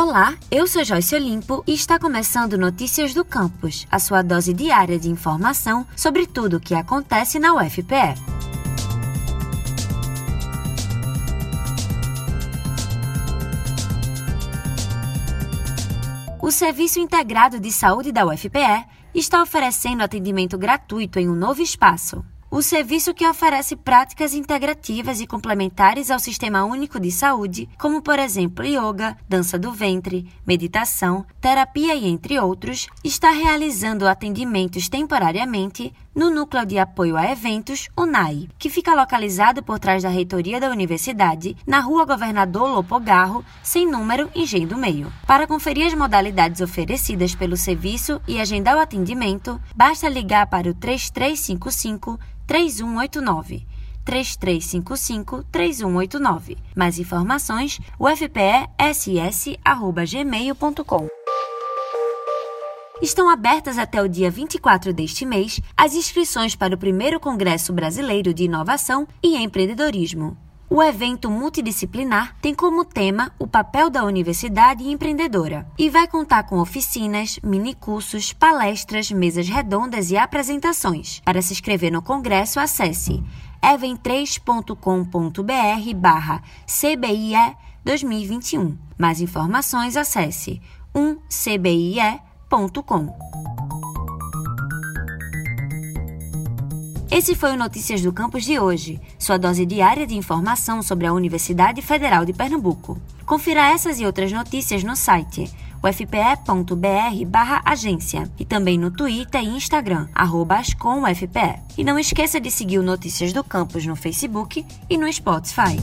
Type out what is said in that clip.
Olá, eu sou Joyce Olimpo e está começando Notícias do Campus, a sua dose diária de informação sobre tudo o que acontece na UFPE. O Serviço Integrado de Saúde da UFPE está oferecendo atendimento gratuito em um novo espaço, o serviço que oferece práticas integrativas e complementares ao Sistema Único de Saúde, como por exemplo yoga, dança do ventre, meditação, terapia e entre outros, está realizando atendimentos temporariamente no Núcleo de Apoio a Eventos, UNAI, que fica localizado por trás da reitoria da universidade, na Rua Governador Lopogarro, sem número, Engenho do Meio. Para conferir as modalidades oferecidas pelo serviço e agendar o atendimento, basta ligar para o 3355 3189. 3355 3189. Mais informações, ufpess.gmail.com. Estão abertas até o dia 24 deste mês as inscrições para o primeiro Congresso Brasileiro de Inovação e Empreendedorismo. O evento multidisciplinar tem como tema o papel da universidade empreendedora e vai contar com oficinas, minicursos, palestras, mesas redondas e apresentações. Para se inscrever no congresso, acesse event3.com.br barra CBIE 2021. Mais informações, acesse 1cbie.com. Esse foi o Notícias do Campus de hoje, sua dose diária de informação sobre a Universidade Federal de Pernambuco. Confira essas e outras notícias no site ufpe.br/agência e também no Twitter e Instagram @ascomufpe. E não esqueça de seguir o Notícias do Campus no Facebook e no Spotify.